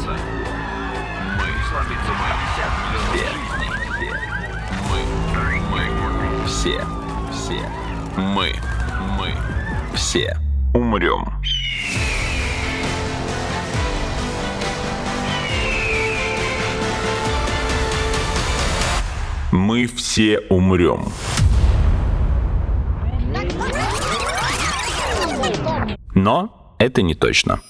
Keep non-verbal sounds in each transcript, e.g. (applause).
сломиться. Мы. Сломиться мы. Все. Все. Мы. Мы. Все. Все. Мы. Мы. Все. Умрем. Мы все умрем. Но это не точно.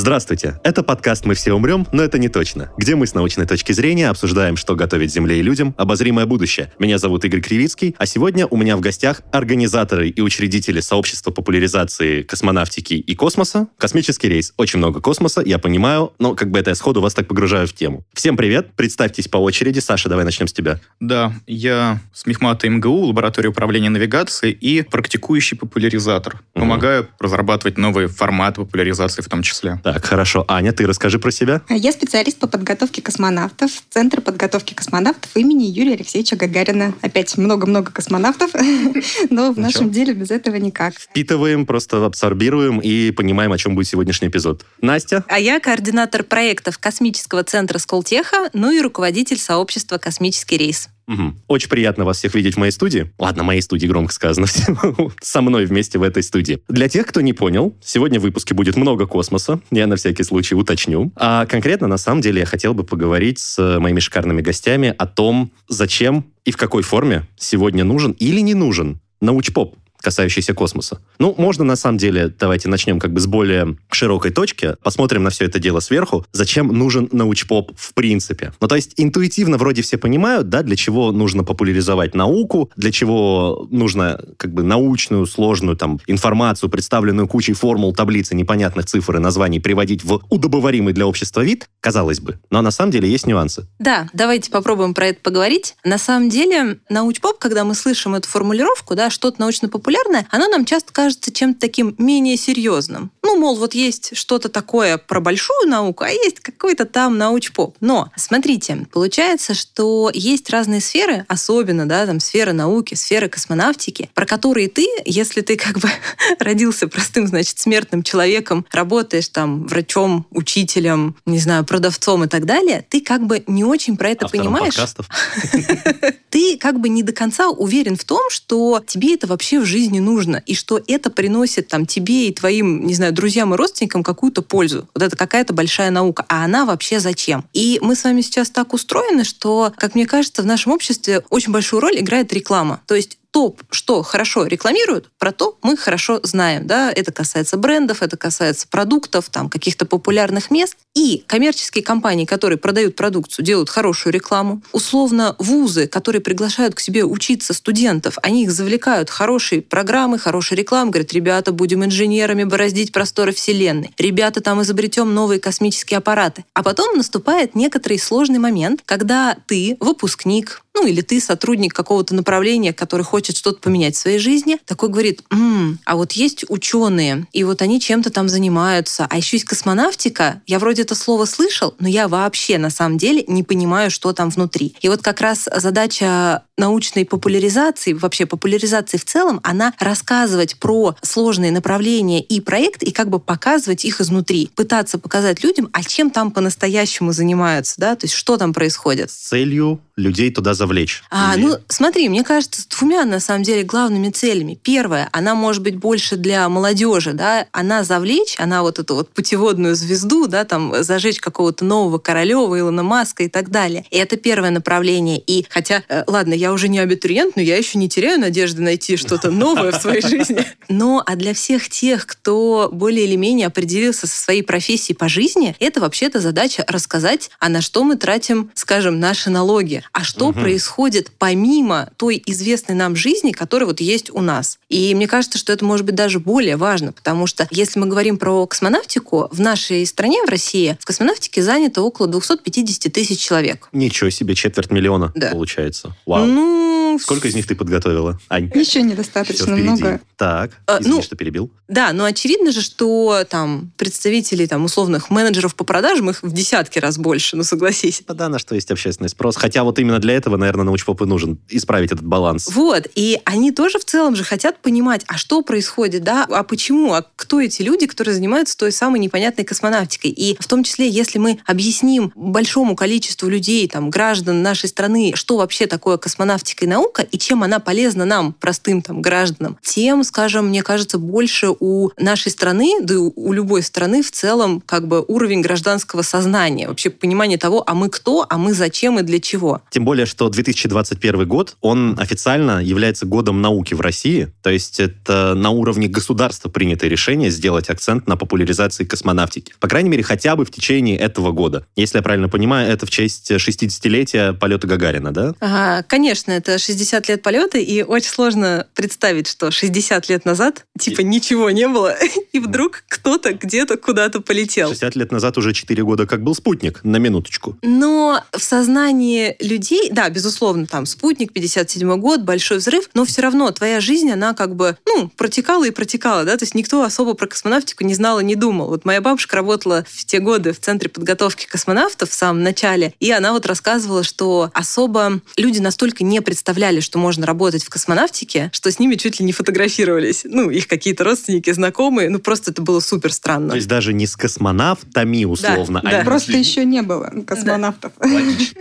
Здравствуйте, это подкаст «Мы все умрем, но это не точно», где мы с научной точки зрения обсуждаем, что готовит Земле и людям обозримое будущее. Меня зовут Игорь Кривицкий, а сегодня у меня в гостях организаторы и учредители сообщества популяризации космонавтики и космоса. Космический рейс. Очень много космоса, я понимаю, но как бы это я сходу вас так погружаю в тему. Всем привет, представьтесь по очереди. Саша, давай начнем с тебя. Да, я с Мехмата МГУ, лаборатория управления навигацией и практикующий популяризатор. Помогаю разрабатывать новые форматы популяризации в том числе. Так, хорошо. Аня, ты расскажи про себя. Я специалист по подготовке космонавтов Центра подготовки космонавтов имени Юрия Алексеевича Гагарина. Опять много-много космонавтов, (laughs) но в нашем деле без этого никак. Впитываем, просто абсорбируем и понимаем, о чем будет сегодняшний эпизод. Настя? А я координатор проектов Космического центра Сколтеха, ну и руководитель сообщества «Космический рейс». Мгм. Очень приятно вас всех видеть в моей студии. Ладно, моей студии громко сказано. (laughs) Со мной вместе в этой студии. Для тех, кто не понял, сегодня в выпуске будет много космоса. Я на всякий случай уточню. А конкретно, на самом деле, я хотел бы поговорить с моими шикарными гостями о том, зачем и в какой форме сегодня нужен или не нужен научпоп касающийся космоса. Ну, можно на самом деле, давайте начнем как бы с более широкой точки, посмотрим на все это дело сверху, зачем нужен научпоп в принципе. Ну, то есть интуитивно вроде все понимают, да, для чего нужно популяризовать науку, для чего нужно как бы научную, сложную там информацию, представленную кучей формул, таблиц и непонятных цифр и названий приводить в удобоваримый для общества вид, казалось бы. Но на самом деле есть нюансы. Да, давайте попробуем про это поговорить. На самом деле, научпоп, когда мы слышим эту формулировку, да, что-то научно-популярное, оно нам часто кажется чем-то таким менее серьезным. Ну, мол, вот есть что-то такое про большую науку, а есть какой-то там научпоп. Но, смотрите, получается, что есть разные сферы, особенно, да, там, сфера науки, сфера космонавтики, про которые ты, если ты как бы (laughs) родился простым, значит, смертным человеком, работаешь там врачом, учителем, не знаю, продавцом и так далее, ты как бы не очень про это Автором понимаешь. подкастов. (laughs) Ты как бы не до конца уверен в том, что тебе это вообще в жизни нужно, и что это приносит там тебе и твоим, не знаю, друзьям и родственникам какую-то пользу. Вот это какая-то большая наука. А она вообще зачем? И мы с вами сейчас так устроены, что, как мне кажется, в нашем обществе очень большую роль играет реклама. То есть то, что хорошо рекламируют, про то мы хорошо знаем. Да? Это касается брендов, это касается продуктов, там, каких-то популярных мест. И коммерческие компании, которые продают продукцию, делают хорошую рекламу. Условно, вузы, которые приглашают к себе учиться студентов, они их завлекают хорошие программы, хорошей рекламы, говорят, ребята, будем инженерами бороздить просторы Вселенной. Ребята, там изобретем новые космические аппараты. А потом наступает некоторый сложный момент, когда ты, выпускник, ну или ты сотрудник какого-то направления, который хочет что-то поменять в своей жизни, такой говорит, «М, а вот есть ученые, и вот они чем-то там занимаются, а еще есть космонавтика, я вроде это слово слышал, но я вообще на самом деле не понимаю, что там внутри. И вот как раз задача научной популяризации, вообще популяризации в целом, она рассказывать про сложные направления и проекты и как бы показывать их изнутри, пытаться показать людям, а чем там по-настоящему занимаются, да, то есть что там происходит. С целью людей туда завлечь. А, Или- ну, смотри, мне кажется, с двумя, на самом деле, главными целями. Первая, она может быть больше для молодежи, да, она завлечь, она вот эту вот путеводную звезду, да, там, зажечь какого-то нового Королева, Илона Маска и так далее. И это первое направление. И хотя, э, ладно, я уже не абитуриент, но я еще не теряю надежды найти что-то (laughs) новое в своей жизни. Но, а для всех тех, кто более или менее определился со своей профессией по жизни, это вообще-то задача рассказать, а на что мы тратим, скажем, наши налоги, а что Мгм. происходит помимо той известной нам жизни, которая вот есть у нас. И мне кажется, что это может быть даже более важно, потому что если мы говорим про космонавтику, в нашей стране, в России, в космонавтике занято около 250 тысяч человек. Ничего себе, четверть миллиона Да. получается. Вау. Ну, Сколько из них ты подготовила, Ань? Еще недостаточно много. Так, А, извини, ну, что перебил. Да, но очевидно же, что там представителей там условных менеджеров по продажам их в десятки раз больше, ну согласись. Да, на что есть общественный спрос. Хотя вот именно для этого, наверное, научпоп и нужен, исправить этот баланс. Вот, и они тоже в целом же хотят понимать, а что происходит, да, а почему, а кто эти люди, которые занимаются той самой непонятной космонавтикой. И в том числе, если мы объясним большому количеству людей, там, граждан нашей страны, что вообще такое космонавтика и наука, и чем она полезна нам, простым там гражданам, тем, скажем, мне кажется, больше у нашей страны, да и у любой страны в целом, как бы уровень гражданского сознания, вообще понимание того, а мы кто, а мы зачем и для чего. Тем более, что 2021 год, он официально является годом науки в России, то есть это на уровне государства принято решение сделать акцент на популяризации космонавтики. По крайней мере, хотя бы в течение этого года. Если я правильно понимаю, это в честь 60-летия полета Гагарина, да? Ага, конечно, это 60 лет полета, и очень сложно представить, что 60 лет назад, типа, ничего не было, (laughs) и вдруг кто-то где-то куда-то полетел. 60 лет назад уже 4 года как был спутник, на минуточку. Но в сознании людей, да, безусловно, там спутник, 57 год, большой взрыв, но все равно твоя жизнь, она как бы, ну, протекала и протекала, да, то есть никто особо про космонавтику не знал и не думал. Вот моя бабушка работала в те годы в Центре подготовки космонавтов в самом начале, и она вот рассказывала, что особо люди настолько не представляли, что можно работать в космонавтике, что с ними чуть ли не фотографировались. Ну, их какие-то родственники, знакомые, ну, просто это было супер странно. То есть даже не с космонавтами условно, да. а Просто еще не было космонавтов.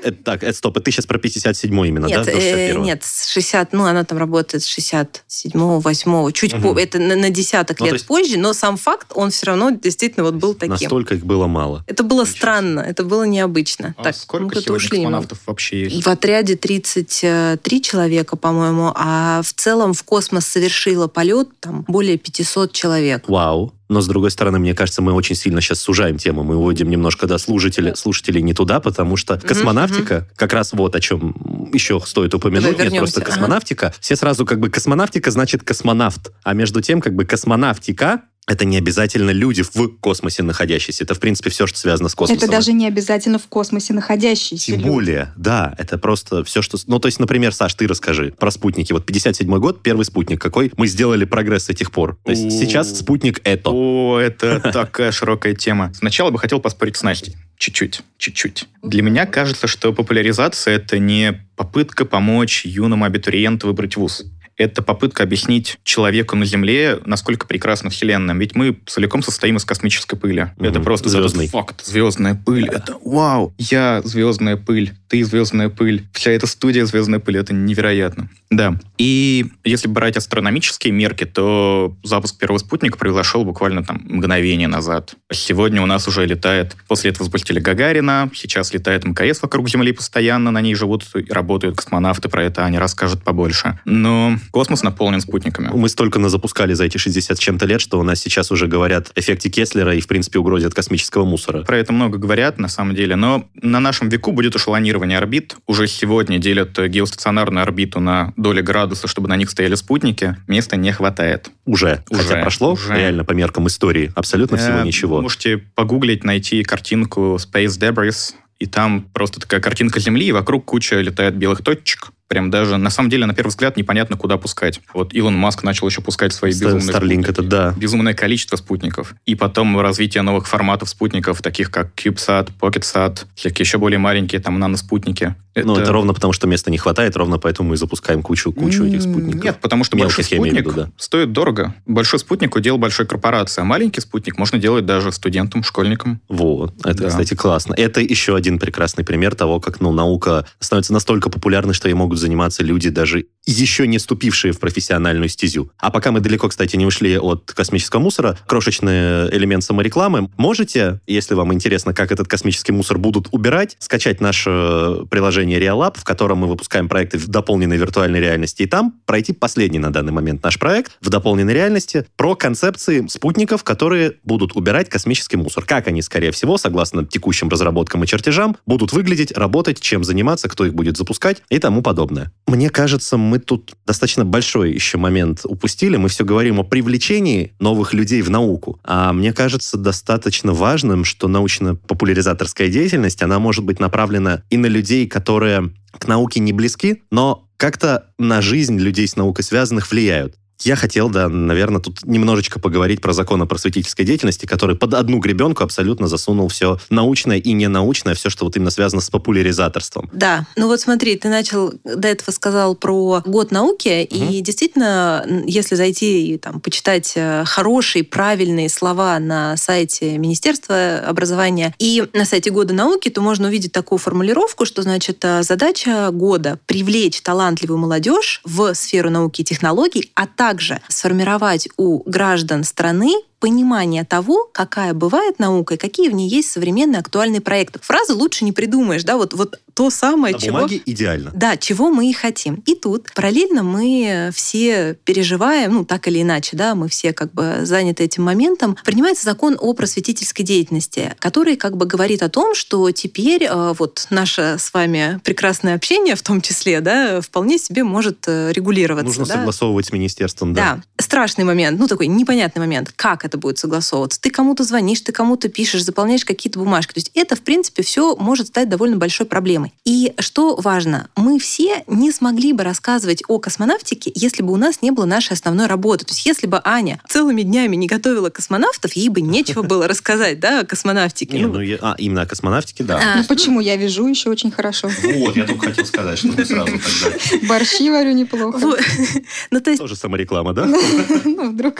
Это, так, это стоп, это ты сейчас про 57 именно, Нет, да? э, 61-го? нет, с 60, ну, она там работает с 67-го, 8 чуть Мгм. по, это на, на десяток Ну, лет есть- позже, но сам факт, он все равно действительно вот был таким. Настолько их было мало. Это было странно, это было необычно. А так, сколько куда-то сегодня ушли космонавтов вообще есть? В отряде 33 человека, по-моему, а в целом в космос совершило полет там более 500 человек. Вау. Но, с другой стороны, мне кажется, мы очень сильно сейчас сужаем тему. Мы уводим немножко да, слушателей, слушателей не туда, потому что космонавтика, как раз вот о чем еще стоит упомянуть, нет, просто Ага. космонавтика. Все сразу как бы космонавтика значит космонавт. А между тем, как бы космонавтика это не обязательно люди в космосе находящиеся. Это, в принципе, все, что связано с космосом. Это даже не обязательно в космосе находящиеся Тем люди. более, да, это просто все, что... Ну, то есть, например, Саш, ты расскажи про спутники. Вот 57 год, первый спутник. Какой мы сделали прогресс с этих пор? То есть сейчас спутник это. О, это (laughs) такая широкая тема. Сначала бы хотел поспорить с Настей. Чуть-чуть, чуть-чуть. Для меня кажется, что популяризация — это не попытка помочь юному абитуриенту выбрать вуз. Это попытка объяснить человеку на Земле, насколько прекрасна Вселенная. Ведь мы целиком состоим из космической пыли. Мгм. Это просто Звездной. этот факт. Звездная пыль. Это вау! Я звездная пыль, ты звездная пыль. Вся эта студия звездная пыль. Это невероятно. Да. И если брать астрономические мерки, то запуск первого спутника произошел буквально там мгновение назад. Сегодня у нас уже летает, после этого запустили Гагарина, сейчас летает МКС вокруг Земли постоянно, на ней живут и работают космонавты, про это они расскажут побольше. Но космос наполнен спутниками. Мы столько запускали за эти 60 с чем-то лет, что у нас сейчас уже говорят эффекте Кеслера и, в принципе, угрозе от космического мусора. Про это много говорят, на самом деле, но на нашем веку будет эшелонирование орбит. Уже сегодня делят геостационарную орбиту на доли градуса, чтобы на них стояли спутники. Места не хватает. Уже. Уже, Хотя прошло уже. реально по меркам истории абсолютно всего Э, ничего. Можете погуглить, найти картинку Space Debris, и там просто такая картинка Земли, и вокруг куча летает белых точек. Прям даже, на самом деле, на первый взгляд, непонятно, куда пускать. Вот Илон Маск начал еще пускать свои Ста- безумные Starlink спутники. это да. Безумное количество спутников. И потом развитие новых форматов спутников, таких как CubeSat, PocketSat, всякие еще более маленькие, там, наноспутники. Ну, это ровно потому, что места не хватает, ровно поэтому мы запускаем кучу, кучу этих спутников. Нет, потому что Мелких большой спутник виду, да. стоит дорого. Большой спутник удел большой корпорации, а маленький спутник можно делать даже студентам, школьникам. Вот, это, Да. кстати, классно. Это еще один прекрасный пример того, как ну, наука становится настолько популярной, что ей могут заниматься люди, даже еще не ступившие в профессиональную стезю. А пока мы далеко, кстати, не ушли от космического мусора, крошечный элемент саморекламы. Можете, если вам интересно, как этот космический мусор будут убирать, скачать наше приложение RealLab, в котором мы выпускаем проекты в дополненной виртуальной реальности, и там пройти последний на данный момент наш проект в дополненной реальности про концепции спутников, которые будут убирать космический мусор. Как они, скорее всего, согласно текущим разработкам и чертежам, будут выглядеть, работать, чем заниматься, кто их будет запускать и тому подобное. Мне кажется, мы тут достаточно большой еще момент упустили. Мы все говорим о привлечении новых людей в науку. А мне кажется достаточно важным, что научно-популяризаторская деятельность, она может быть направлена и на людей, которые к науке не близки, но как-то на жизнь людей с наукой связанных влияют. Я хотел, да, наверное, тут немножечко поговорить про закон о просветительской деятельности, который под одну гребенку абсолютно засунул все научное и ненаучное, все, что вот именно связано с популяризаторством. Да, ну вот смотри, ты начал до этого сказал про год науки, угу. и действительно, если зайти и там почитать э, хорошие, правильные слова на сайте Министерства образования и на сайте года науки, то можно увидеть такую формулировку, что значит э, задача года привлечь талантливую молодежь в сферу науки и технологий, а также сформировать у граждан страны понимание того, какая бывает наука и какие в ней есть современные актуальные проекты. Фразы лучше не придумаешь, да, вот, вот то самое, На чего... бумаге идеально. Да, чего мы и хотим. И тут параллельно мы все переживаем, ну, так или иначе, да, мы все как бы заняты этим моментом. Принимается закон о просветительской деятельности, который как бы говорит о том, что теперь э, вот наше с вами прекрасное общение в том числе, да, вполне себе может э, регулироваться. Нужно да? согласовывать с министерством, да. Да. Страшный момент, ну, такой непонятный момент. Как это будет согласовываться? Ты кому-то звонишь, ты кому-то пишешь, заполняешь какие-то бумажки. То есть это, в принципе, все может стать довольно большой проблемой. И что важно, мы все не смогли бы рассказывать о космонавтике, если бы у нас не было нашей основной работы. То есть если бы Аня целыми днями не готовила космонавтов, ей бы нечего было рассказать, да, о космонавтике. Не, ну, я- а, именно о космонавтике, да. А, Ну почему? Я вяжу еще очень хорошо. Вот, я только хотел сказать, что ты сразу тогда. Борщи варю неплохо. (laughs) Ну, то есть Тоже самореклама, да? (laughs) Ну, вдруг.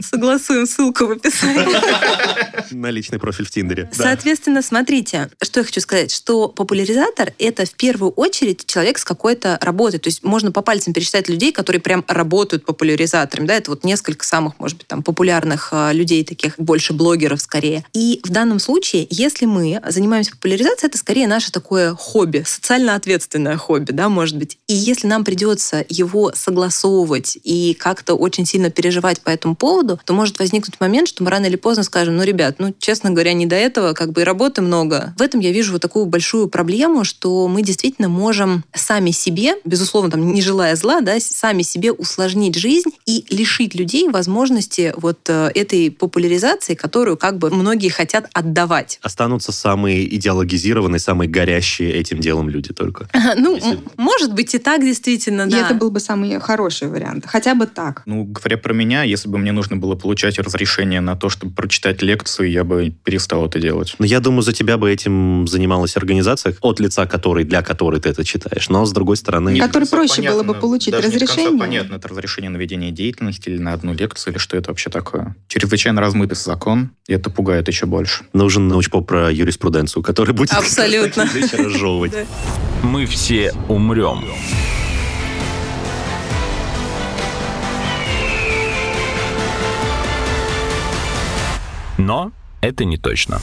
Согласуем ссылку в описании. (laughs) На личный профиль в Тиндере. Соответственно, смотрите, что я хочу сказать, что популяризатор — это в первую очередь человек с какой-то работой. То есть можно по пальцам пересчитать людей, которые прям работают популяризаторами. Да? Это вот несколько самых, может быть, там популярных э, людей, таких больше блогеров скорее. И в данном случае, если мы занимаемся популяризацией, это скорее наше такое хобби, социально ответственное хобби, да, может быть. И если нам придется его согласовывать и как-то очень сильно переживать по этому поводу, то может возникнуть момент, что мы рано или поздно скажем, ну, ребят, ну, честно говоря, не до этого, как бы и работы много. В этом я вижу вот такую большую проблему, что мы действительно можем сами себе, безусловно, там, не желая зла, да, сами себе усложнить жизнь и лишить людей возможности вот э, этой популяризации, которую как бы многие хотят отдавать. Останутся самые идеологизированные, самые горящие этим делом люди только. (laughs) Ну, Если- может быть и так действительно, И да. это был бы самый хороший вариант. Хотя бы так. Ну, говоря про меня, если бы мне нужно было получать разрешение на то, чтобы прочитать лекцию, я бы перестал это делать. Но я думаю, за тебя бы этим занималась организация, от лица которой, для которой ты это читаешь. Но, с другой стороны... Нет, Который проще было бы понятно, получить даже не разрешение. понятно, это разрешение на ведение деятельности или на одну лекцию, или что это вообще такое. Чрезвычайно размытый закон, и это пугает еще больше. Нужен научпоп про юриспруденцию, который будет Абсолютно. (laughs) разжевывать. Мы все умрем. Но это не точно.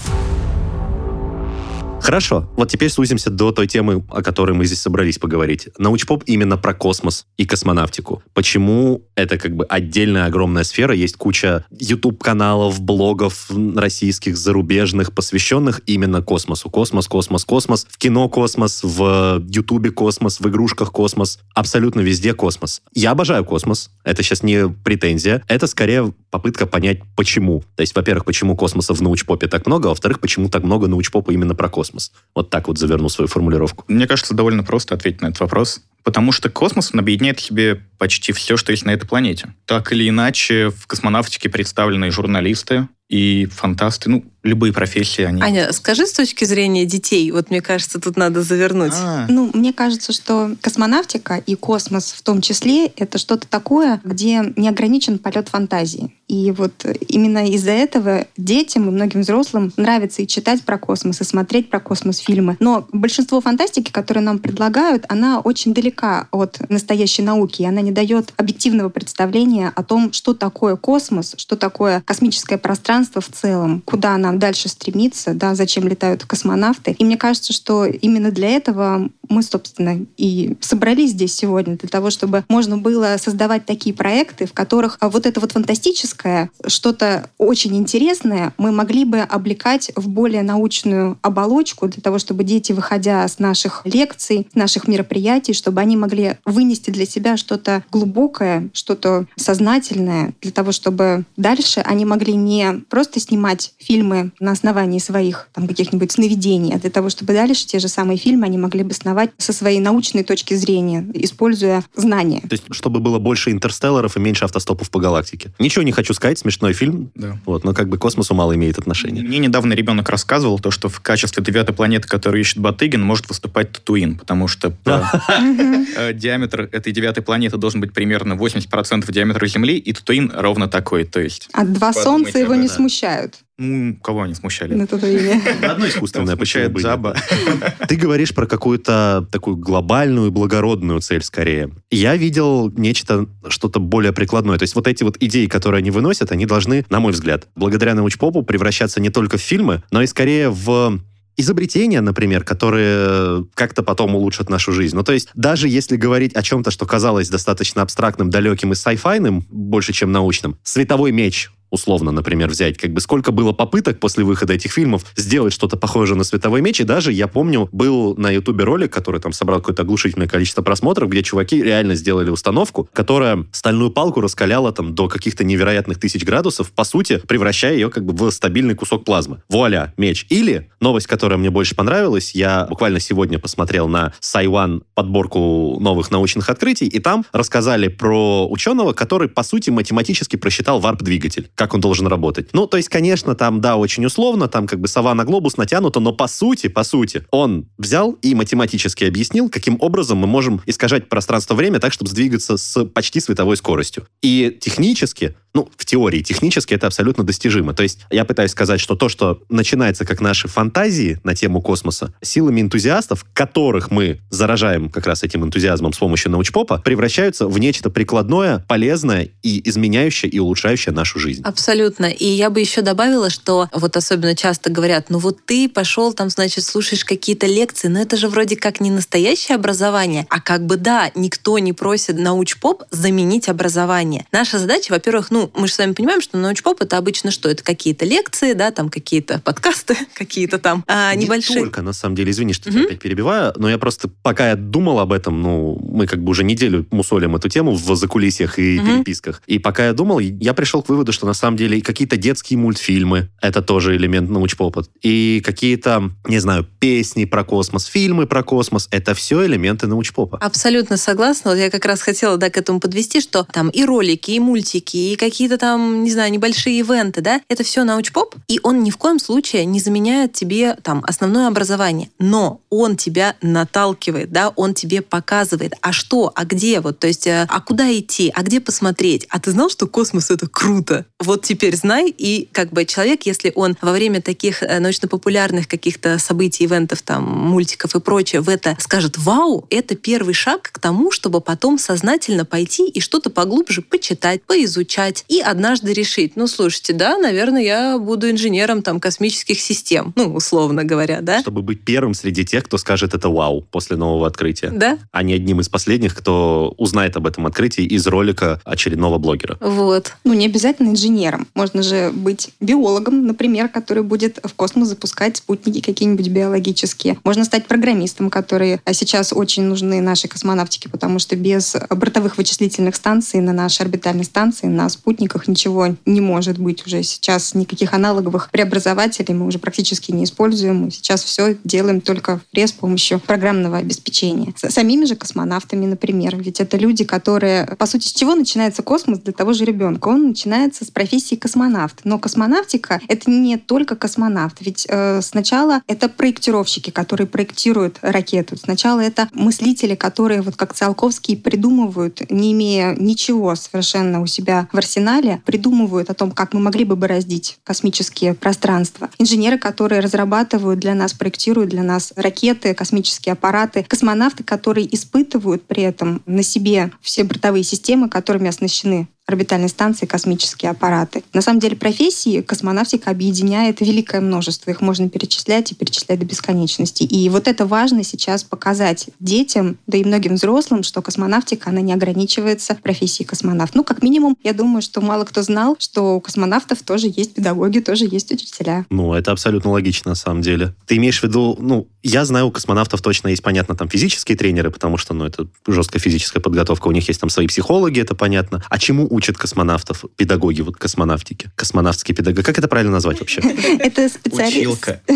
Хорошо, вот теперь сузимся до той темы, о которой мы здесь собрались поговорить. Научпоп именно про космос и космонавтику. Почему это как бы отдельная огромная сфера? Есть куча YouTube-каналов, блогов российских, зарубежных, посвященных именно космосу. Космос, космос, космос. В кино космос, в Ютубе космос, в игрушках космос. Абсолютно везде космос. Я обожаю космос. Это сейчас не претензия. Это скорее попытка понять, почему. То есть, во-первых, почему космоса в научпопе так много, а во-вторых, почему так много научпопа именно про космос. Вот так вот заверну свою формулировку. Мне кажется, довольно просто ответить на этот вопрос. Потому что космос он объединяет в себе почти все, что есть на этой планете. Так или иначе, в космонавтике представлены журналисты, и фантасты, ну, любые профессии, они... Аня, скажи с точки зрения детей, вот мне кажется, тут надо завернуть. А, Ну, мне кажется, что космонавтика и космос в том числе это что-то такое, где не ограничен полет фантазии. И вот именно из-за этого детям и многим взрослым нравится и читать про космос, и смотреть про космос фильмы. Но большинство фантастики, которые нам предлагают, она очень далека от настоящей науки, и она не дает объективного представления о том, что такое космос, что такое космическое пространство в целом, куда нам дальше стремиться, да, зачем летают космонавты. И мне кажется, что именно для этого мы, собственно, и собрались здесь сегодня, для того, чтобы можно было создавать такие проекты, в которых а, вот это вот фантастическое, что-то очень интересное, мы могли бы облекать в более научную оболочку, для того, чтобы дети, выходя с наших лекций, наших мероприятий, чтобы они могли вынести для себя что-то глубокое, что-то сознательное, для того, чтобы дальше они могли не просто снимать фильмы на основании своих там каких-нибудь сновидений, а для того, чтобы дальше те же самые фильмы они могли бы сновать познавать со своей научной точки зрения, используя знания. То есть, чтобы было больше интерстелларов и меньше автостопов по галактике. Ничего не хочу сказать, смешной фильм, Да. вот, но как бы космосу мало имеет отношения. Мне недавно ребенок рассказывал то, что в качестве девятой планеты, которую ищет Батыгин, может выступать Татуин, потому что (laughs) э, диаметр этой девятой планеты должен быть примерно 80% диаметра Земли, и Татуин ровно такой. То есть, А два солнца его не смущают ну, кого они смущали? на Татуине. Одно искусственное, смущает почему бы и нет? жаба. (laughs) Ты говоришь про какую-то такую глобальную, благородную цель скорее. Я видел нечто, что-то более прикладное. То есть вот эти вот идеи, которые они выносят, они должны, на мой взгляд, благодаря научпопу превращаться не только в фильмы, но и скорее в изобретения, например, которые как-то потом улучшат нашу жизнь. Ну, то есть, даже если говорить о чем-то, что казалось достаточно абстрактным, далеким и сайфайным, больше, чем научным, световой меч, условно, например, взять. Как бы сколько было попыток после выхода этих фильмов сделать что-то похожее на световой меч. И даже, я помню, был на Ютубе ролик, который там собрал какое-то оглушительное количество просмотров, где чуваки реально сделали установку, которая стальную палку раскаляла там до каких-то невероятных тысяч градусов, по сути, превращая ее как бы в стабильный кусок плазмы. Вуаля, меч. Или новость, которая мне больше понравилась, я буквально сегодня посмотрел на Сайван подборку новых научных открытий, и там рассказали про ученого, который, по сути, математически просчитал варп-двигатель, как он должен работать. Ну, то есть, конечно, там, да, очень условно, там как бы сова на глобус натянута, но по сути, по сути, он взял и математически объяснил, каким образом мы можем искажать пространство-время так, чтобы сдвигаться с почти световой скоростью. И технически, ну, в теории, технически это абсолютно достижимо. То есть я пытаюсь сказать, что то, что начинается как наши фантазии на тему космоса, силами энтузиастов, которых мы заражаем как раз этим энтузиазмом с помощью научпопа, превращаются в нечто прикладное, полезное и изменяющее и улучшающее нашу жизнь. Абсолютно. И я бы еще добавила, что вот особенно часто говорят, ну вот ты пошел там, значит, слушаешь какие-то лекции, но это же вроде как не настоящее образование, а как бы да, никто не просит научпоп заменить образование. Наша задача, во-первых, ну, мы же с вами понимаем, что научпоп это обычно что? Это какие-то лекции, да, там какие-то подкасты, (laughs) какие-то там а, Не небольшие. только, на самом деле, извини, что Мгм. тебя опять перебиваю, но я просто, пока я думал об этом, ну, мы как бы уже неделю мусолим эту тему в закулисьях и Мгм. переписках. И пока я думал, я пришел к выводу, что на самом деле какие-то детские мультфильмы, это тоже элемент научпопа, и какие-то, не знаю, песни про космос, фильмы про космос, это все элементы научпопа. Абсолютно согласна. Вот я как раз хотела да, к этому подвести, что там и ролики, и мультики, и какие-то там, не знаю, небольшие ивенты, да, это все научпоп, и он ни в коем случае не заменяет тебе там основное образование, но он тебя наталкивает, да, он тебе показывает, а что, а где, вот, то есть, э, а куда идти, а где посмотреть, а ты знал, что космос это круто? Вот теперь знай, и как бы человек, если он во время таких э, научно-популярных каких-то событий, ивентов, там, мультиков и прочее, в это скажет «Вау!», это первый шаг к тому, чтобы потом сознательно пойти и что-то поглубже почитать, поизучать и однажды решить, ну, слушайте, да, наверное, я буду инженером там космических систем, ну, условно говоря, да? Чтобы быть первым среди тех, кто скажет это вау после нового открытия, Да? а не одним из последних, кто узнает об этом открытии из ролика очередного блогера. Вот. Ну, не обязательно инженером. Можно же быть биологом, например, который будет в космос запускать спутники какие-нибудь биологические. Можно стать программистом, которые а, сейчас очень нужны нашей космонавтике, потому что без бортовых вычислительных станций на нашей орбитальной станции, на спутниках ничего не может быть уже сейчас. Никаких аналоговых преобразователей мы уже практически не используем. Мы сейчас все делаем только в с помощью программного обеспечения. С самими же космонавтами, например. Ведь это люди, которые... По сути, с чего начинается космос для того же ребенка? Он начинается с профессии космонавт. Но космонавтика — это не только космонавт. Ведь э, сначала это проектировщики, которые проектируют ракету. Сначала это мыслители, которые, вот как Циолковский, придумывают, не имея ничего совершенно у себя в арсенале, придумывают о том, как мы могли бы бороздить космические пространства. Инженеры, которые разрабатывают для нас, проектируют для нас ракеты, космические аппараты. Космонавты, которые испытывают при этом на себе все бортовые системы, которыми оснащены орбитальной станции космические аппараты. На самом деле профессии космонавтика объединяет великое множество. Их можно перечислять и перечислять до бесконечности. И вот это важно сейчас показать детям, да и многим взрослым, что космонавтика, она не ограничивается профессией космонавт. Ну, как минимум, я думаю, что мало кто знал, что у космонавтов тоже есть педагоги, тоже есть учителя. Ну, это абсолютно логично, на самом деле. Ты имеешь в виду, ну, я знаю, у космонавтов точно есть, понятно, там физические тренеры, потому что, ну, это жесткая физическая подготовка, у них есть там свои психологи, это понятно. А чему учат космонавтов, педагоги вот космонавтики, космонавтские педагоги. Как это правильно назвать вообще? (laughs) Это специалисты. Училка. (laughs)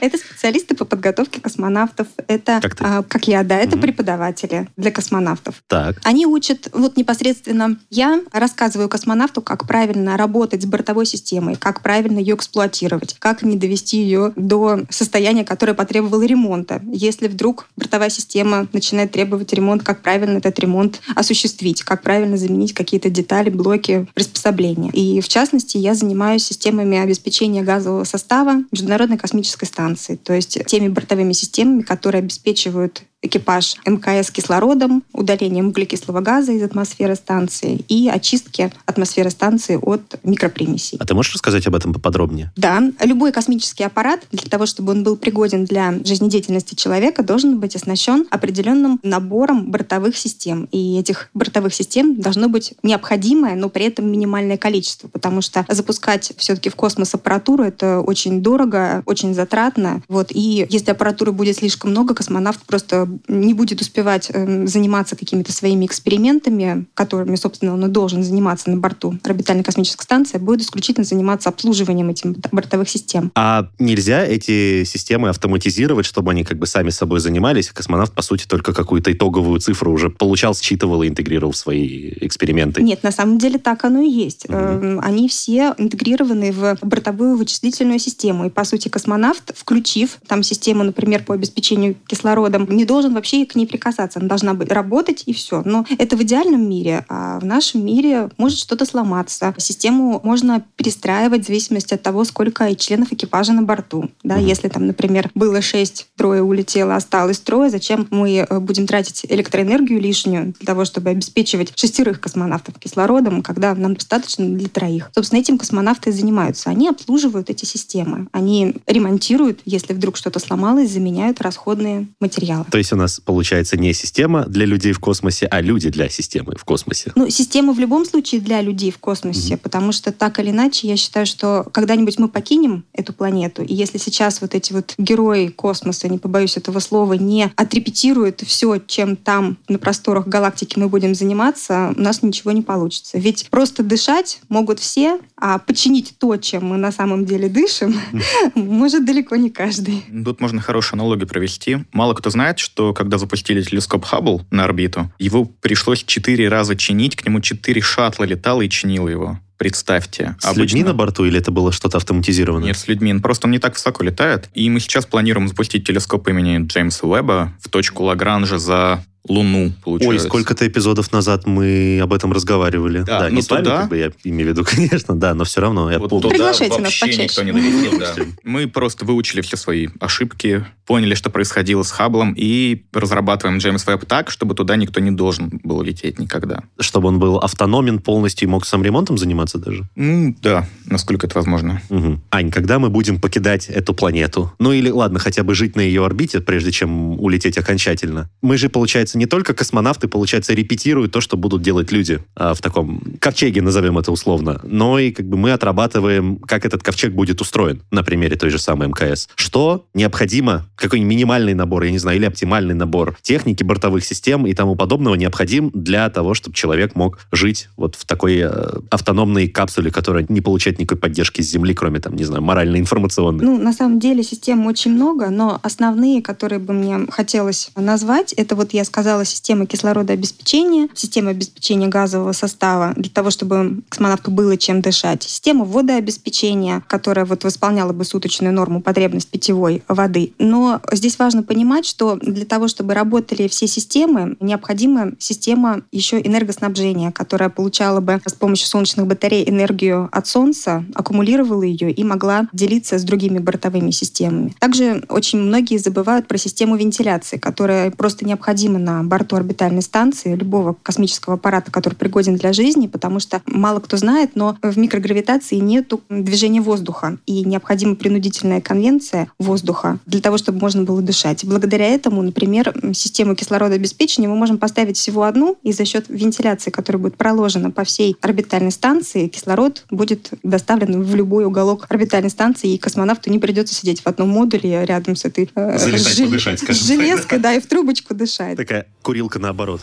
Это специалисты по подготовке космонавтов. Это, Как а, я, да, это преподаватели для космонавтов. Так. Они учат, вот непосредственно я рассказываю космонавту, как правильно работать с бортовой системой, как правильно ее эксплуатировать, как не довести ее до состояния, которое потребовало ремонта. Если вдруг бортовая система начинает требовать ремонт, как правильно этот ремонт осуществить, как правильно заменить какие-то детали, блоки, приспособления. И в частности, я занимаюсь системами обеспечения газового состава Международной космической станции, то есть теми бортовыми системами, которые обеспечивают экипаж МКС кислородом, удалением углекислого газа из атмосферы станции и очистки атмосферы станции от микропримесей. А ты можешь рассказать об этом поподробнее? Да, любой космический аппарат для того, чтобы он был пригоден для жизнедеятельности человека, должен быть оснащен определенным набором бортовых систем. И этих бортовых систем должно быть необходимое, но при этом минимальное количество, потому что запускать все-таки в космос аппаратуру это очень дорого, очень затратно. Вот. И если аппаратуры будет слишком много, космонавт просто не будет успевать эм, заниматься какими-то своими экспериментами, которыми, собственно, он и должен заниматься на борту орбитальной космической станции, будет исключительно заниматься обслуживанием этих бортовых систем. А нельзя эти системы автоматизировать, чтобы они как бы сами собой занимались, а космонавт, по сути, только какую-то итоговую цифру уже получал, считывал и интегрировал в свои эксперименты? Нет, на самом деле так оно и есть. Эм, Они все интегрированы в бортовую вычислительную систему. И, по сути, космонавт, включив там систему, например, по обеспечению кислородом, не должен вообще к ней прикасаться. Она должна быть работать и все. Но это в идеальном мире. А в нашем мире может что-то сломаться. Систему можно перестраивать в зависимости от того, сколько членов экипажа на борту. Да, Мгм. Если там, например, было шесть, трое улетело, осталось трое, зачем мы э, будем тратить электроэнергию лишнюю для того, чтобы обеспечивать шестерых космонавтов кислородом, когда нам достаточно для троих. Собственно, этим космонавты и занимаются. Они обслуживают эти системы. Они ремонтируют, если вдруг что-то сломалось, заменяют расходные материалы. То есть у нас получается не система для людей в космосе, а люди для системы в космосе. Ну, система в любом случае для людей в космосе, Мгм. потому что так или иначе, я считаю, что когда-нибудь мы покинем эту планету, и если сейчас вот эти вот герои космоса, не побоюсь этого слова, не отрепетируют все, чем там на просторах галактики мы будем заниматься, у нас ничего не получится. Ведь просто дышать могут все, а починить то, чем мы на самом деле дышим, (laughs) может далеко не каждый. Тут можно хорошую аналогию провести. Мало кто знает, что когда запустили телескоп Хаббл на орбиту, его пришлось четыре раза чинить, к нему четыре шаттла летало и чинило его. Представьте. С людьми на борту или это было что-то автоматизированное? Нет, с людьми. Ну, Просто он не так высоко летает. И мы сейчас планируем запустить телескоп имени Джеймса Уэбба в точку Лагранжа за Луну, Ой, получается. сколько-то эпизодов назад мы об этом разговаривали. Да, Да, ну не с вами, туда- как бы я имею в виду, (laughs) конечно, да, но все равно я Вот помню. Приглашайте нас почаще. никто не долетел, да. Мы просто выучили все свои ошибки, поняли, что происходило с Хабблом, и разрабатываем Джеймс Веб так, чтобы туда никто не должен был лететь никогда. Чтобы он был автономен полностью и мог сам ремонтом заниматься даже. Ну, да, насколько это возможно. Мгм. Ань, когда мы будем покидать эту планету? Ну или, ладно, хотя бы жить на ее орбите, прежде чем улететь окончательно. Мы же, получается, не только космонавты, получается, репетируют то, что будут делать люди а, в таком ковчеге, назовем это условно, но и как бы мы отрабатываем, как этот ковчег будет устроен на примере той же самой МКС. Что необходимо, какой минимальный набор, я не знаю, или оптимальный набор техники, бортовых систем и тому подобного необходим для того, чтобы человек мог жить вот в такой э, автономной капсуле, которая не получает никакой поддержки с Земли, кроме там, не знаю, морально-информационной. Ну, на самом деле систем очень много, но основные, которые бы мне хотелось назвать, это вот я сказала система кислородообеспечения, система обеспечения газового состава для того, чтобы космонавту было чем дышать, система водообеспечения, которая вот восполняла бы суточную норму потребность питьевой воды. Но здесь важно понимать, что для того, чтобы работали все системы, необходима система еще энергоснабжения, которая получала бы с помощью солнечных батарей энергию от Солнца, аккумулировала ее и могла делиться с другими бортовыми системами. Также очень многие забывают про систему вентиляции, которая просто необходима на борту орбитальной станции любого космического аппарата, который пригоден для жизни, потому что мало кто знает, но в микрогравитации нет движения воздуха, и необходима принудительная конвенция воздуха для того, чтобы можно было дышать. Благодаря этому, например, систему кислородообеспечения мы можем поставить всего одну, и за счет вентиляции, которая будет проложена по всей орбитальной станции, кислород будет доставлен в любой уголок орбитальной станции, и космонавту не придется сидеть в одном модуле рядом с этой э, жел- подышать, скажем с так, железкой, да, и в трубочку дышать. Такая «Курилка наоборот».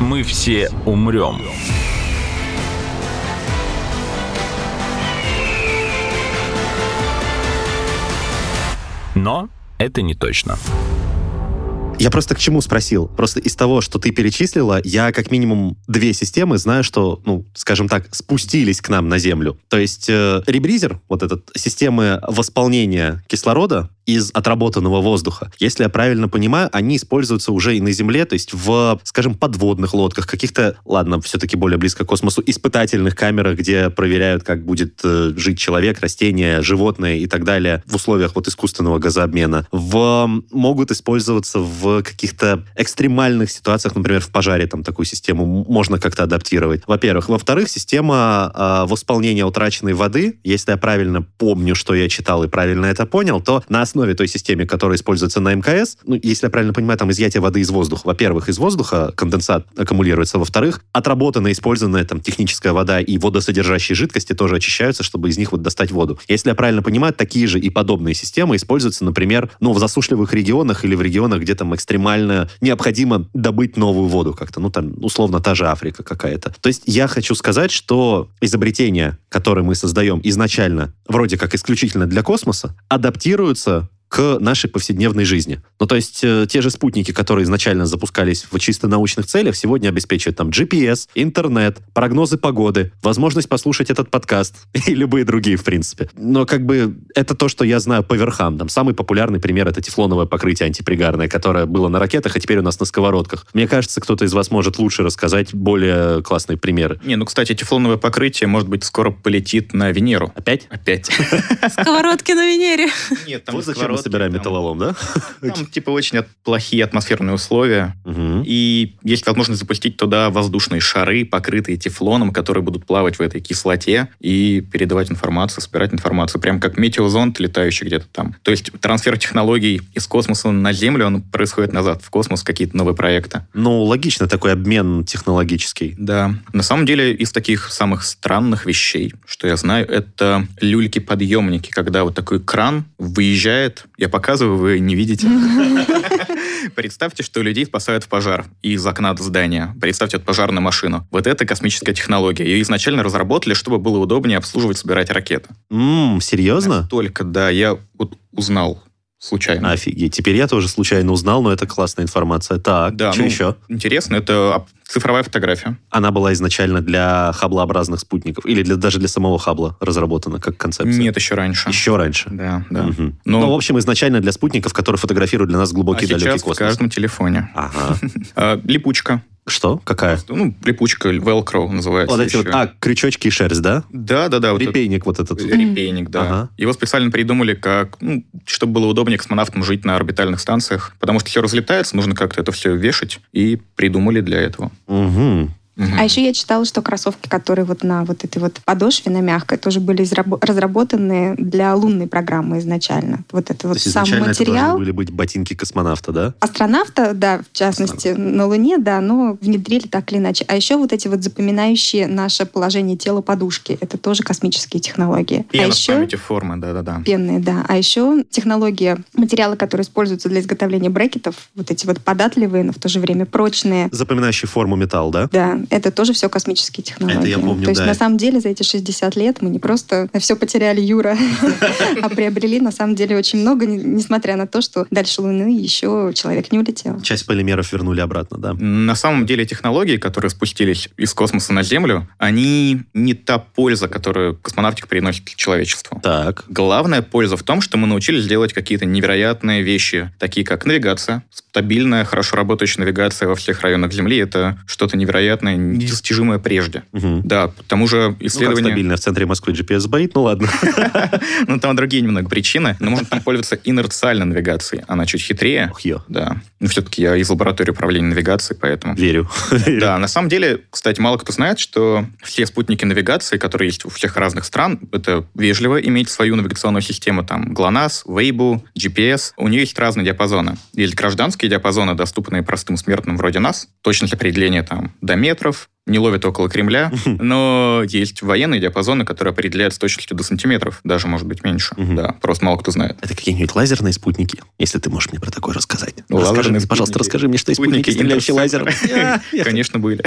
Мы все умрем. Но это не точно. Я просто к чему спросил? Просто из того, что ты перечислила, я как минимум две системы знаю, что, ну, скажем так, спустились к нам на Землю. То есть э, ребризер, вот этот система восполнения кислорода, из отработанного воздуха. Если я правильно понимаю, они используются уже и на Земле, то есть в, скажем, подводных лодках, каких-то, ладно, все-таки более близко к космосу, испытательных камерах, где проверяют, как будет э, жить человек, растения, животные и так далее в условиях вот искусственного газообмена. В, могут использоваться в каких-то экстремальных ситуациях, например, в пожаре там такую систему можно как-то адаптировать. Во-первых. Во-вторых, система э, восполнения утраченной воды, если я правильно помню, что я читал и правильно это понял, то на основе основе той системы, которая используется на МКС, ну, если я правильно понимаю, там изъятие воды из воздуха. Во-первых, из воздуха конденсат аккумулируется. Во-вторых, отработанная, использованная там техническая вода и водосодержащие жидкости тоже очищаются, чтобы из них вот достать воду. Если я правильно понимаю, такие же и подобные системы используются, например, ну, в засушливых регионах или в регионах, где там экстремально необходимо добыть новую воду как-то. Ну, там, условно, та же Африка какая-то. То есть я хочу сказать, что изобретения, которые мы создаем изначально, вроде как исключительно для космоса, адаптируются к нашей повседневной жизни. Ну, то есть э, те же спутники, которые изначально запускались в чисто научных целях, сегодня обеспечивают там GPS, интернет, прогнозы погоды, возможность послушать этот подкаст (laughs) и любые другие, в принципе. Но как бы это то, что я знаю по верхам. Там самый популярный пример — это тефлоновое покрытие антипригарное, которое было на ракетах, а теперь у нас на сковородках. Мне кажется, кто-то из вас может лучше рассказать более классные примеры. Не, ну, кстати, тефлоновое покрытие, может быть, скоро полетит на Венеру. Опять? Опять. Сковородки на Венере. Нет, Вот зачем мы собираем там- металлолом, да? (laughs) Там, типа, очень плохие атмосферные условия. Мгм. И есть возможность запустить туда воздушные шары, покрытые тефлоном, которые будут плавать в этой кислоте и передавать информацию, собирать информацию. Прям как метеозонд, летающий где-то там. То есть трансфер технологий из космоса на Землю, он происходит назад в космос, какие-то новые проекты. Ну, логично такой обмен технологический. Да. На самом деле, из таких самых странных вещей, что я знаю, это люльки-подъемники, когда вот такой кран выезжает, я показываю, вы не видите. (laughs) Представьте, что людей спасают в пожар из окна здания. Представьте вот пожарную машину. Вот это космическая технология. Ее изначально разработали, чтобы было удобнее обслуживать, собирать ракеты. Ммм, серьезно? Только, да, я вот узнал случайно. Офигеть. Теперь я тоже случайно узнал, но это классная информация. Так, Да, что ну, еще? Интересно, это цифровая фотография. Она была изначально для хаблообразных спутников или для, даже для самого хабла разработана как концепция? Нет, еще раньше. Еще раньше? Да, да. Мгм. Но- Ну, в общем, изначально для спутников, которые фотографируют для нас А глубокий далекий сейчас в каждом телефоне. Ага. (laughs) А, липучка. Что? Какая? Ну, липучка, velcro называется Вот эти вот, еще. а, крючочки и шерсть, да? Да, да, да. вот Репейник вот этот. Репейник, да. Ага. Его специально придумали как, ну, чтобы было удобнее космонавтам жить на орбитальных станциях, потому что все разлетается, нужно как-то это все вешать, и придумали для этого. Мгм. А еще я читала, что кроссовки, которые вот на вот этой вот подошве, на мягкой, тоже были разработаны для лунной программы изначально. Вот это То вот сам изначально это материал. должны были быть ботинки космонавта, да? Астронавта, да, в частности, на Луне, да, но внедрили так или иначе. А еще вот эти вот запоминающие наше положение тела подушки, это тоже космические технологии. Пена а еще памяти формы, да-да-да. пенные, да. А еще технология, материалы, которые используются для изготовления брекетов, вот эти вот податливые, но в то же время прочные. Запоминающий форму металл, да? Да, это тоже все космические технологии. Это я помню, То есть да. на самом деле за эти 60 лет мы не просто все потеряли Юра, (laughs) а приобрели на самом деле очень много, не- несмотря на то, что дальше Луны еще человек не улетел. Часть полимеров вернули обратно, да. На самом деле технологии, которые спустились из космоса на Землю, они не та польза, которую космонавтика приносит человечеству. Так. Главная польза в том, что мы научились делать какие-то невероятные вещи, такие как навигация. Стабильная, хорошо работающая навигация во всех районах Земли — это что-то невероятное, недостижимое прежде. Мгм. Да, к тому же Ну, как исследования... стабильно в центре Москвы GPS сбоит, ну ладно. (laughs) Ну, там другие немного причины. Но можно там пользоваться инерциальной навигацией. Она чуть хитрее. Да. Но все-таки я из лаборатории управления навигацией, поэтому... Верю. (laughs) Да, на самом деле, кстати, мало кто знает, что все спутники навигации, которые есть у всех разных стран, это вежливо иметь свою навигационную систему, там, GLONASS, Weibo, GPS, у нее есть разные диапазоны. Есть гражданские диапазоны, доступные простым смертным вроде нас, точность определения там до метров, не ловят около Кремля, но есть военные диапазоны, которые определяют с точностью до сантиметров, даже, может быть, меньше. Да, просто мало кто знает. Это какие-нибудь лазерные спутники, если ты можешь мне про такое рассказать. Ну, Расскажи пожалуйста, расскажи мне, что есть спутники, стреляющие лазером. (laughs) Конечно, были.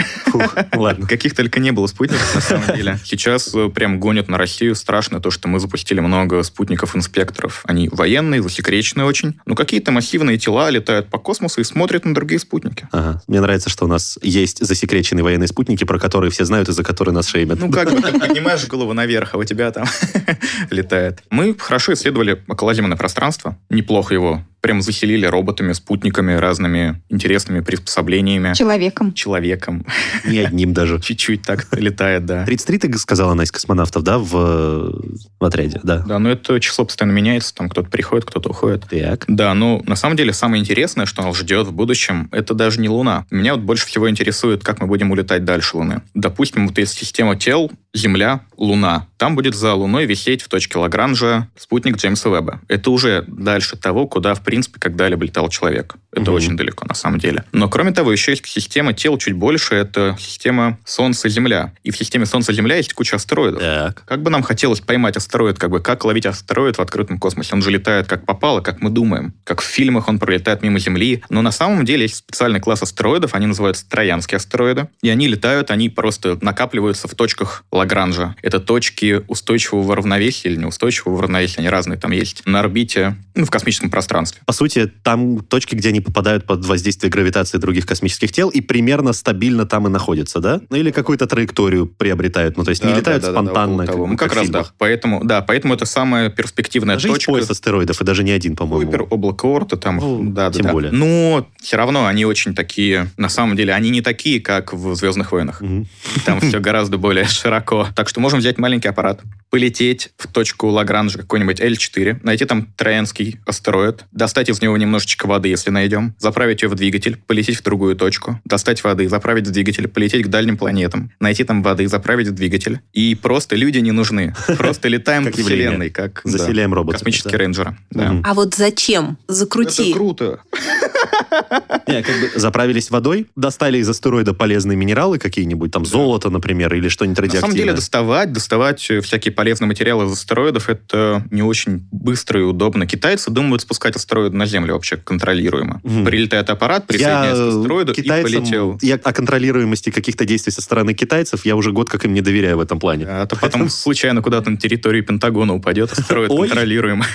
Ладно. Каких только не было спутников, на самом деле. Сейчас э, прям гонят на Россию. Страшно то, что мы запустили много спутников-инспекторов. Они военные, засекреченные очень. Но какие-то массивные тела летают по космосу и смотрят на другие спутники. Ага. Мне нравится, что у нас есть засекреченные военные спутники, про которые все знают и за которые нас шеймят. Ну, как бы ты поднимаешь голову наверх, а у тебя там (laughs) летает. Мы хорошо исследовали околоземное пространство. Неплохо его прям заселили роботами, спутниками, разными интересными приспособлениями. Человеком. Человеком. Не одним даже. (laughs) Чуть-чуть так летает, да. 33 ты сказала, она из космонавтов, да, в, в отряде, да. Да, но это число постоянно меняется, там кто-то приходит, кто-то уходит. Так. Да, ну, на самом деле, самое интересное, что нас ждет в будущем, это даже не Луна. Меня вот больше всего интересует, как мы будем улетать дальше Луны. Допустим, вот есть система тел, Земля, Луна. Там будет за Луной висеть в точке Лагранжа спутник Джеймса Веба. Это уже дальше того, куда, в принципе, когда-либо летал человек. Это Мгм. очень далеко, на самом деле. Но, кроме того, еще есть система тел чуть больше, это система Солнце-Земля. И в системе Солнце-Земля есть куча астероидов. Так. Как бы нам хотелось поймать астероид, как бы как ловить астероид в открытом космосе? Он же летает как попало, как мы думаем. Как в фильмах он пролетает мимо Земли. Но на самом деле есть специальный класс астероидов, они называются троянские астероиды. И они летают, они просто накапливаются в точках Лагранжа. Это точки устойчивого равновесия или неустойчивого равновесия, они разные там есть. На орбите, ну, в космическом пространстве. По сути, там точки, где они попадают под воздействие гравитации других космических тел и примерно стабильно там и находятся, да? Ну или какую-то траекторию приобретают, ну то есть не Да, летают да, да, да, спонтанно, около того. как, Ну, как, в раз, да. фильмах. Поэтому, да, поэтому это самая перспективная Даже есть точка. пояс астероидов, и даже не один, по-моему. Купер, облако Орта, там, Ну, да, да, тем да. более. Но все равно они очень такие, на самом деле, они не такие, как в «Звездных войнах». Мгм. Там все гораздо более широко. Так что можем взять маленький аппарат, полететь в точку Лагранжа, какой-нибудь L4, найти там троянский астероид, достать из него немножечко воды, если найдем, заправить ее в двигатель, полететь в другую точку, достать воды, заправить в двигатель, полететь к дальним планетам, найти там воды, заправить в двигатель. И просто люди не нужны. (laughs) Просто летаем явление. вселенной, как Заселяем роботов. космические рейнджеры. А вот зачем? Закрути. Это круто. (laughs) (laughs) Не, как бы заправились водой, достали из астероида полезные минералы какие-нибудь, там золото, например, или что-нибудь На самом радиоактивное. деле доставать, доставать э, всякие полезные материалы из астероидов это не очень быстро и удобно. Китайцы думают спускать астероиды на Землю вообще контролируемо. Прилетает аппарат, присоединяется к астероиду и полетел. Я о контролируемости каких-то действий со стороны китайцев я уже год как им не доверяю в этом плане. А то потом случайно куда-то на территорию Пентагона упадет астероид (laughs) контролируемо.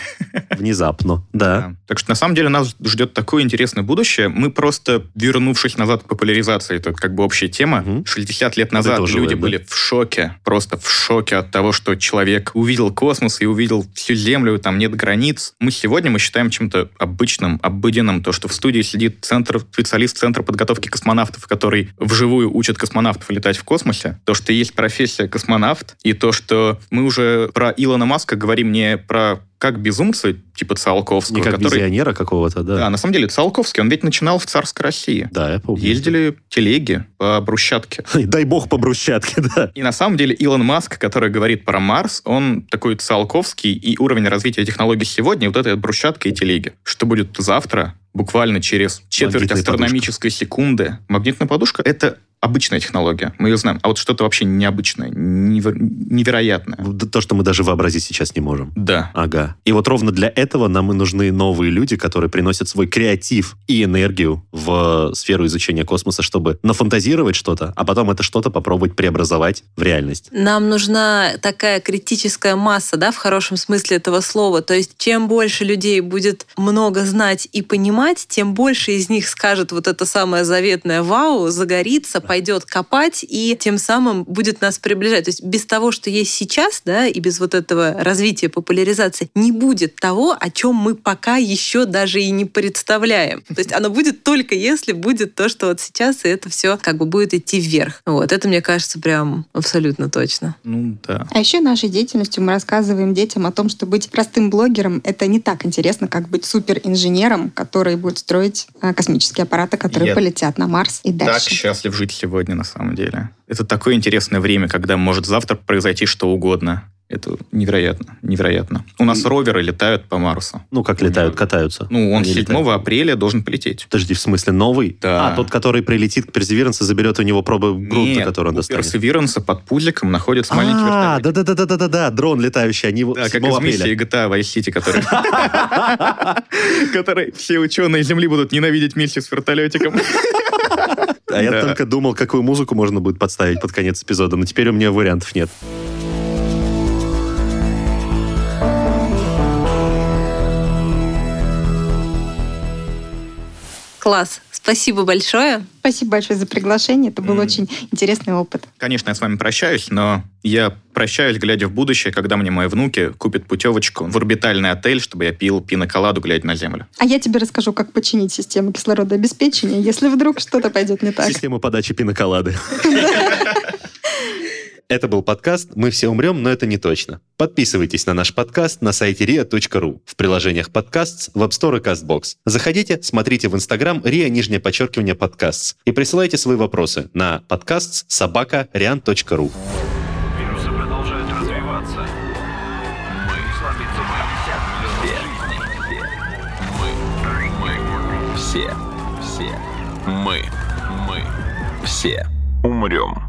Внезапно. Да. Так что на самом деле нас ждет такое интересное будущее. Мы просто, вернувшись назад к популяризации, это как бы общая тема, Мгм. 60 лет назад уже люди да? были в шоке, просто в шоке от того, что человек увидел космос и увидел всю Землю, там нет границ. Мы сегодня мы считаем чем-то обычным, обыденным, то, что в студии сидит центр, специалист Центра подготовки космонавтов, который вживую учит космонавтов летать в космосе, то, что есть профессия космонавт, и то, что мы уже про Илона Маска говорим не про как безумца, типа Циолковского, Не как который... визионера какого-то, да. Да, на самом деле Циолковский, он ведь начинал в царской России. Да, я помню. Ездили телеги по брусчатке. (laughs) Дай бог по брусчатке, да. И на самом деле Илон Маск, который говорит про Марс, он такой Циолковский, и уровень развития технологий сегодня, вот это брусчатка и телеги. Что будет завтра, буквально через четверть Магнитная астрономической секунды? Магнитная подушка — это обычная технология, мы ее знаем. А вот что-то вообще необычное, неверо- невероятное. То, что мы даже вообразить сейчас не можем. Да. Ага. И вот ровно для этого нам и нужны новые люди, которые приносят свой креатив и энергию в сферу изучения космоса, чтобы нафантазировать что-то, а потом это что-то попробовать преобразовать в реальность. Нам нужна такая критическая масса, да, в хорошем смысле этого слова. То есть, чем больше людей будет много знать и понимать, тем больше из них скажет вот это самое заветное «Вау!», загорится, пойдет копать и тем самым будет нас приближать. То есть, без того, что есть сейчас, да, и без вот этого развития, популяризации, не будет того, о чем мы пока еще даже и не представляем. То есть, оно будет только если будет то, что вот сейчас, и это все как бы будет идти вверх. Вот, это, мне кажется, прям абсолютно точно. Ну, да. А еще нашей деятельностью мы рассказываем детям о том, что быть простым блогером — это не так интересно, как быть суперинженером, который будет строить а, космические аппараты, которые Я полетят на Марс и так дальше. счастлив жить сегодня, на самом деле. Это такое интересное время, когда может завтра произойти что угодно. Это невероятно, невероятно. У нас роверы летают по Марсу. Ну, как летают, катаются. Ну, он Они 7 летают. апреля должен полететь. Подожди, в смысле, новый? Да. А, тот, который прилетит к Персеверанс и заберет у него пробы грунта, Нет, который он достанет. Персеверанса под пузиком находится маленький А, вертолет. да-да-да-да-да-да, дрон летающий, они его Да, 7 как из миссии GTA Vice City, который... (laughs) который все ученые Земли будут ненавидеть вместе с вертолетиком. А я только думал, какую музыку можно будет подставить под конец эпизода, но теперь у меня вариантов нет. Класс. Спасибо большое. Спасибо большое за приглашение. Это был М. очень интересный опыт. Конечно, я с вами прощаюсь, но я прощаюсь, глядя в будущее, когда мне мои внуки купят путевочку в орбитальный отель, чтобы я пил пиноколаду, глядя на Землю. А я тебе расскажу, как починить систему кислородообеспечения, если вдруг что-то пойдет не так. Система подачи пиноколады. (laughs) Это был подкаст «Мы все умрем, но это не точно». Подписывайтесь на наш подкаст на сайте ria.ru, в приложениях подкаст, в App Store и CastBox. Заходите, смотрите в Instagram ria, нижнее подчеркивание подкаст и присылайте свои вопросы на подкаст собака rian.ru. Вирусы продолжают развиваться. Мы слабится мы. Все. Мы. Мы. Все. Все. Мы. Мы. Все. Умрем.